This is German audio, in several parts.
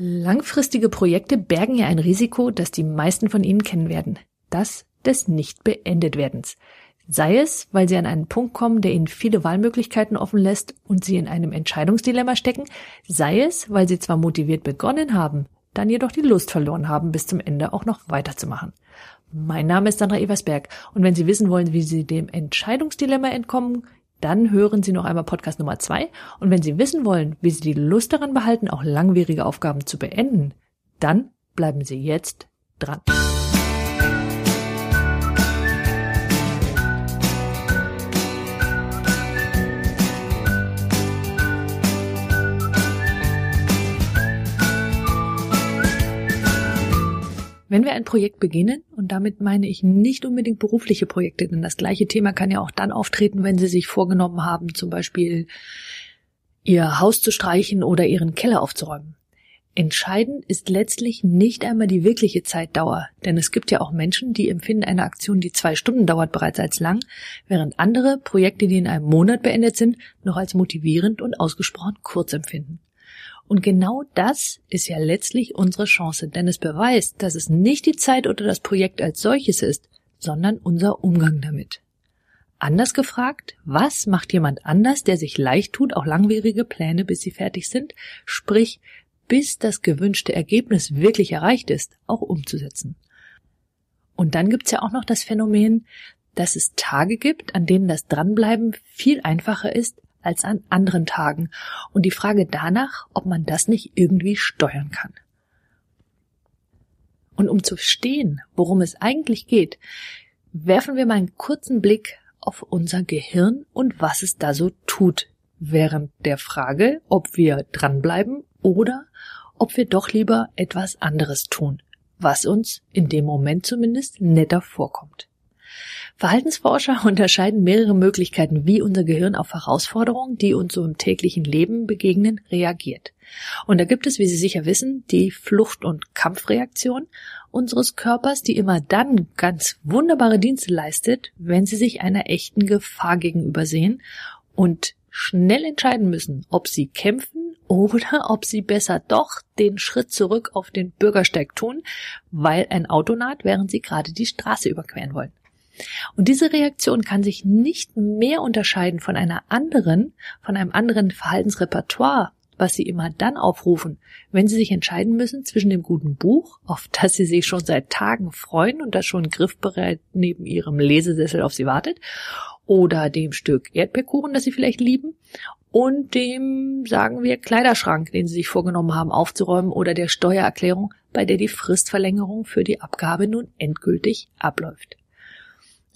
Langfristige Projekte bergen ja ein Risiko, das die meisten von Ihnen kennen werden. Das des nicht beendet werdens. Sei es, weil Sie an einen Punkt kommen, der Ihnen viele Wahlmöglichkeiten offen lässt und Sie in einem Entscheidungsdilemma stecken, sei es, weil Sie zwar motiviert begonnen haben, dann jedoch die Lust verloren haben, bis zum Ende auch noch weiterzumachen. Mein Name ist Sandra Eversberg und wenn Sie wissen wollen, wie Sie dem Entscheidungsdilemma entkommen, dann hören Sie noch einmal Podcast Nummer zwei. Und wenn Sie wissen wollen, wie Sie die Lust daran behalten, auch langwierige Aufgaben zu beenden, dann bleiben Sie jetzt dran. Wenn wir ein Projekt beginnen, und damit meine ich nicht unbedingt berufliche Projekte, denn das gleiche Thema kann ja auch dann auftreten, wenn Sie sich vorgenommen haben, zum Beispiel Ihr Haus zu streichen oder Ihren Keller aufzuräumen. Entscheidend ist letztlich nicht einmal die wirkliche Zeitdauer, denn es gibt ja auch Menschen, die empfinden eine Aktion, die zwei Stunden dauert, bereits als lang, während andere Projekte, die in einem Monat beendet sind, noch als motivierend und ausgesprochen kurz empfinden. Und genau das ist ja letztlich unsere Chance, denn es beweist, dass es nicht die Zeit oder das Projekt als solches ist, sondern unser Umgang damit. Anders gefragt, was macht jemand anders, der sich leicht tut, auch langwierige Pläne, bis sie fertig sind, sprich, bis das gewünschte Ergebnis wirklich erreicht ist, auch umzusetzen. Und dann gibt's ja auch noch das Phänomen, dass es Tage gibt, an denen das Dranbleiben viel einfacher ist, als an anderen Tagen und die Frage danach, ob man das nicht irgendwie steuern kann. Und um zu verstehen, worum es eigentlich geht, werfen wir mal einen kurzen Blick auf unser Gehirn und was es da so tut, während der Frage, ob wir dranbleiben oder ob wir doch lieber etwas anderes tun, was uns in dem Moment zumindest netter vorkommt. Verhaltensforscher unterscheiden mehrere Möglichkeiten, wie unser Gehirn auf Herausforderungen, die uns so im täglichen Leben begegnen, reagiert. Und da gibt es, wie Sie sicher wissen, die Flucht- und Kampfreaktion unseres Körpers, die immer dann ganz wunderbare Dienste leistet, wenn Sie sich einer echten Gefahr gegenüber sehen und schnell entscheiden müssen, ob Sie kämpfen oder ob Sie besser doch den Schritt zurück auf den Bürgersteig tun, weil ein Auto naht, während Sie gerade die Straße überqueren wollen. Und diese Reaktion kann sich nicht mehr unterscheiden von einer anderen, von einem anderen Verhaltensrepertoire, was Sie immer dann aufrufen, wenn Sie sich entscheiden müssen zwischen dem guten Buch, auf das Sie sich schon seit Tagen freuen und das schon griffbereit neben Ihrem Lesesessel auf Sie wartet, oder dem Stück Erdbeerkuchen, das Sie vielleicht lieben, und dem, sagen wir, Kleiderschrank, den Sie sich vorgenommen haben aufzuräumen, oder der Steuererklärung, bei der die Fristverlängerung für die Abgabe nun endgültig abläuft.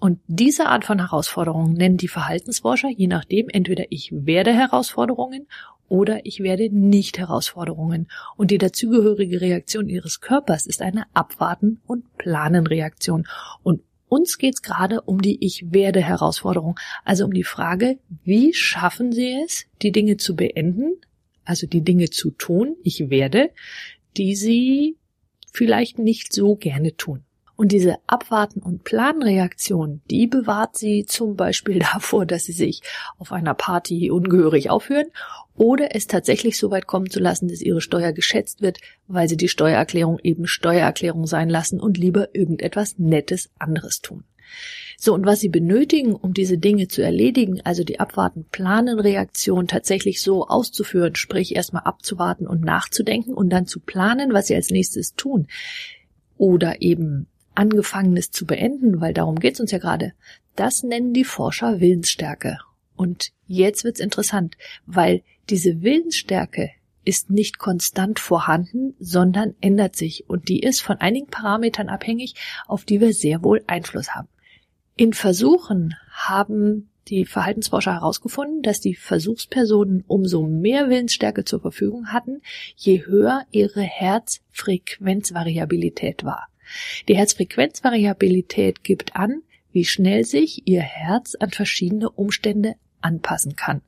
Und diese Art von Herausforderungen nennen die Verhaltensforscher, je nachdem, entweder ich werde Herausforderungen oder ich werde nicht Herausforderungen. Und die dazugehörige Reaktion ihres Körpers ist eine Abwarten- und Planen-Reaktion. Und uns geht's gerade um die Ich werde Herausforderung, also um die Frage, wie schaffen Sie es, die Dinge zu beenden, also die Dinge zu tun, ich werde, die Sie vielleicht nicht so gerne tun. Und diese Abwarten- und Planreaktion, die bewahrt sie zum Beispiel davor, dass sie sich auf einer Party ungehörig aufhören oder es tatsächlich so weit kommen zu lassen, dass ihre Steuer geschätzt wird, weil sie die Steuererklärung eben Steuererklärung sein lassen und lieber irgendetwas Nettes anderes tun. So, und was Sie benötigen, um diese Dinge zu erledigen, also die Abwarten-Planen-Reaktion tatsächlich so auszuführen, sprich erstmal abzuwarten und nachzudenken und dann zu planen, was Sie als nächstes tun, oder eben Angefangenes zu beenden, weil darum geht's uns ja gerade, das nennen die Forscher Willensstärke. Und jetzt wird's interessant, weil diese Willensstärke ist nicht konstant vorhanden, sondern ändert sich und die ist von einigen Parametern abhängig, auf die wir sehr wohl Einfluss haben. In Versuchen haben die Verhaltensforscher herausgefunden, dass die Versuchspersonen umso mehr Willensstärke zur Verfügung hatten, je höher ihre Herzfrequenzvariabilität war. Die Herzfrequenzvariabilität gibt an, wie schnell sich Ihr Herz an verschiedene Umstände anpassen kann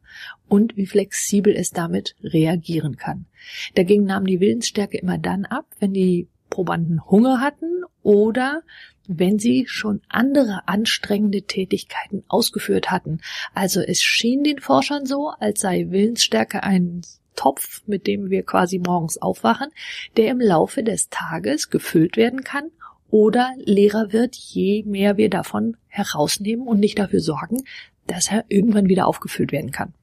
und wie flexibel es damit reagieren kann. Dagegen nahm die Willensstärke immer dann ab, wenn die Probanden Hunger hatten oder wenn sie schon andere anstrengende Tätigkeiten ausgeführt hatten. Also es schien den Forschern so, als sei Willensstärke ein Topf, mit dem wir quasi morgens aufwachen, der im Laufe des Tages gefüllt werden kann oder leerer wird, je mehr wir davon herausnehmen und nicht dafür sorgen, dass er irgendwann wieder aufgefüllt werden kann.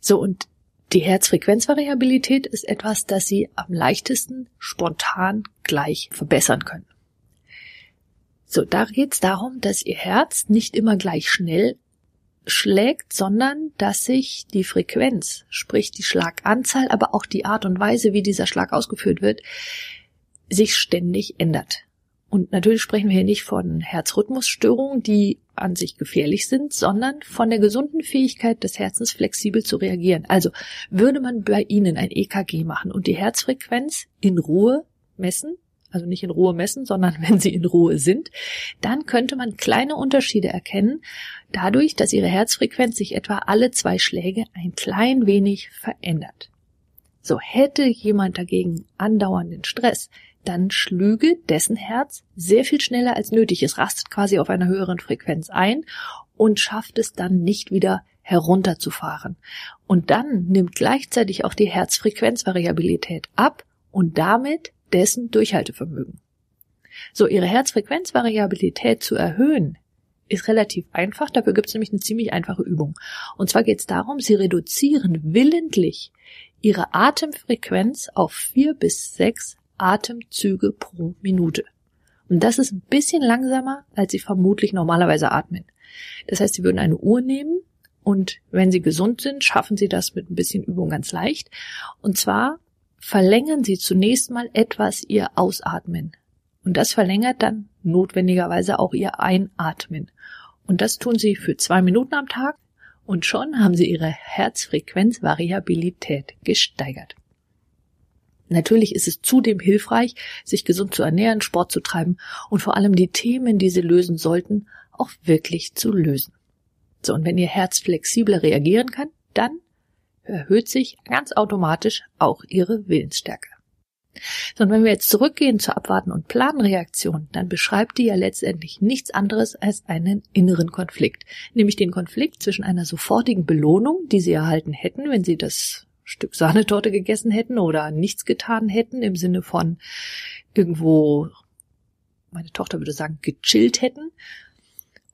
So, und die Herzfrequenzvariabilität ist etwas, das Sie am leichtesten spontan gleich verbessern können. So, da geht es darum, dass Ihr Herz nicht immer gleich schnell schlägt, sondern dass sich die Frequenz, sprich die Schlaganzahl, aber auch die Art und Weise, wie dieser Schlag ausgeführt wird, sich ständig ändert. Und natürlich sprechen wir hier nicht von Herzrhythmusstörungen, die an sich gefährlich sind, sondern von der gesunden Fähigkeit des Herzens flexibel zu reagieren. Also würde man bei Ihnen ein EKG machen und die Herzfrequenz in Ruhe messen, also nicht in Ruhe messen, sondern wenn sie in Ruhe sind, dann könnte man kleine Unterschiede erkennen, dadurch, dass ihre Herzfrequenz sich etwa alle zwei Schläge ein klein wenig verändert. So hätte jemand dagegen andauernden Stress, dann schlüge dessen Herz sehr viel schneller als nötig. Es rastet quasi auf einer höheren Frequenz ein und schafft es dann nicht wieder herunterzufahren. Und dann nimmt gleichzeitig auch die Herzfrequenzvariabilität ab und damit dessen Durchhaltevermögen. So, ihre Herzfrequenzvariabilität zu erhöhen, ist relativ einfach. Dafür gibt es nämlich eine ziemlich einfache Übung. Und zwar geht es darum, sie reduzieren willentlich ihre Atemfrequenz auf vier bis sechs Atemzüge pro Minute. Und das ist ein bisschen langsamer, als Sie vermutlich normalerweise atmen. Das heißt, Sie würden eine Uhr nehmen und wenn Sie gesund sind, schaffen Sie das mit ein bisschen Übung ganz leicht. Und zwar verlängern Sie zunächst mal etwas Ihr Ausatmen. Und das verlängert dann notwendigerweise auch Ihr Einatmen. Und das tun Sie für zwei Minuten am Tag und schon haben Sie Ihre Herzfrequenzvariabilität gesteigert. Natürlich ist es zudem hilfreich, sich gesund zu ernähren, Sport zu treiben und vor allem die Themen, die sie lösen sollten, auch wirklich zu lösen. So, und wenn Ihr Herz flexibler reagieren kann, dann erhöht sich ganz automatisch auch Ihre Willensstärke. So, und wenn wir jetzt zurückgehen zur Abwarten- und Planreaktion, dann beschreibt die ja letztendlich nichts anderes als einen inneren Konflikt, nämlich den Konflikt zwischen einer sofortigen Belohnung, die Sie erhalten hätten, wenn Sie das Stück Sahnetorte gegessen hätten oder nichts getan hätten im Sinne von irgendwo, meine Tochter würde sagen, gechillt hätten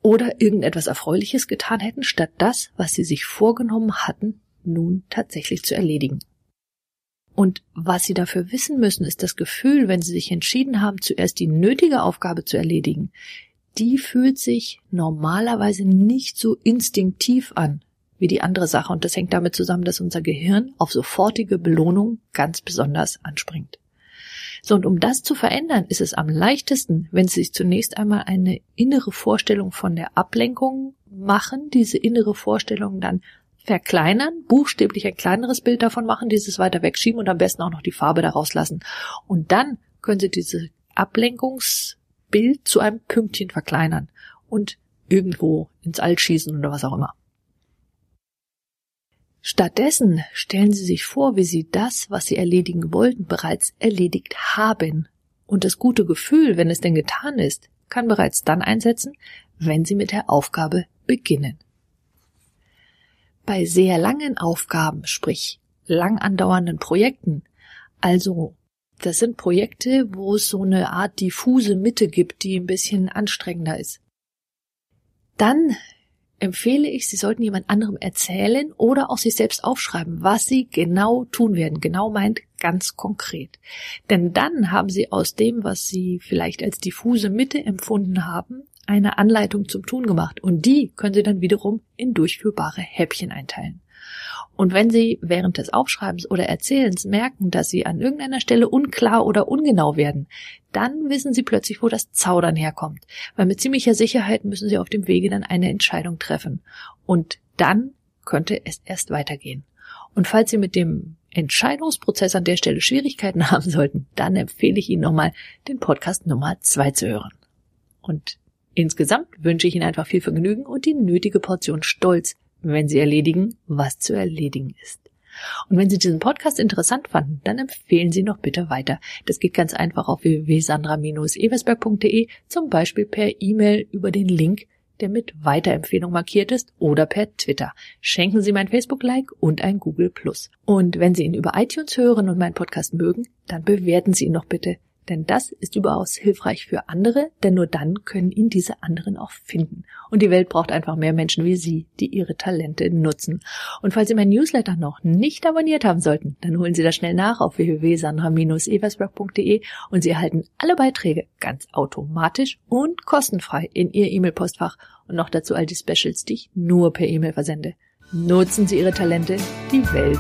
oder irgendetwas Erfreuliches getan hätten, statt das, was sie sich vorgenommen hatten, nun tatsächlich zu erledigen. Und was Sie dafür wissen müssen, ist das Gefühl, wenn Sie sich entschieden haben, zuerst die nötige Aufgabe zu erledigen, die fühlt sich normalerweise nicht so instinktiv an wie die andere Sache. Und das hängt damit zusammen, dass unser Gehirn auf sofortige Belohnung ganz besonders anspringt. So, und um das zu verändern, ist es am leichtesten, wenn Sie sich zunächst einmal eine innere Vorstellung von der Ablenkung machen, diese innere Vorstellung dann verkleinern, buchstäblich ein kleineres Bild davon machen, dieses weiter wegschieben und am besten auch noch die Farbe daraus lassen. Und dann können Sie diese Ablenkungsbild zu einem Pünktchen verkleinern und irgendwo ins All schießen oder was auch immer. Stattdessen stellen Sie sich vor, wie Sie das, was Sie erledigen wollten, bereits erledigt haben. Und das gute Gefühl, wenn es denn getan ist, kann bereits dann einsetzen, wenn Sie mit der Aufgabe beginnen. Bei sehr langen Aufgaben, sprich lang andauernden Projekten, also das sind Projekte, wo es so eine Art diffuse Mitte gibt, die ein bisschen anstrengender ist. Dann empfehle ich, Sie sollten jemand anderem erzählen oder auch sich selbst aufschreiben, was Sie genau tun werden. Genau meint ganz konkret. Denn dann haben Sie aus dem, was Sie vielleicht als diffuse Mitte empfunden haben, eine Anleitung zum Tun gemacht und die können Sie dann wiederum in durchführbare Häppchen einteilen. Und wenn Sie während des Aufschreibens oder Erzählens merken, dass Sie an irgendeiner Stelle unklar oder ungenau werden, dann wissen Sie plötzlich, wo das Zaudern herkommt. Weil mit ziemlicher Sicherheit müssen Sie auf dem Wege dann eine Entscheidung treffen. Und dann könnte es erst weitergehen. Und falls Sie mit dem Entscheidungsprozess an der Stelle Schwierigkeiten haben sollten, dann empfehle ich Ihnen nochmal, den Podcast Nummer zwei zu hören. Und insgesamt wünsche ich Ihnen einfach viel Vergnügen und die nötige Portion Stolz wenn Sie erledigen, was zu erledigen ist. Und wenn Sie diesen Podcast interessant fanden, dann empfehlen Sie noch bitte weiter. Das geht ganz einfach auf www.sandra-eversberg.de, zum Beispiel per E-Mail über den Link, der mit Weiterempfehlung markiert ist oder per Twitter. Schenken Sie mein Facebook-Like und ein Google. Und wenn Sie ihn über iTunes hören und meinen Podcast mögen, dann bewerten Sie ihn noch bitte. Denn das ist überaus hilfreich für andere, denn nur dann können ihn diese anderen auch finden. Und die Welt braucht einfach mehr Menschen wie Sie, die ihre Talente nutzen. Und falls Sie mein Newsletter noch nicht abonniert haben sollten, dann holen Sie das schnell nach auf www.sandra-eversberg.de und Sie erhalten alle Beiträge ganz automatisch und kostenfrei in Ihr E-Mail-Postfach und noch dazu all die Specials, die ich nur per E-Mail versende. Nutzen Sie Ihre Talente, die Welt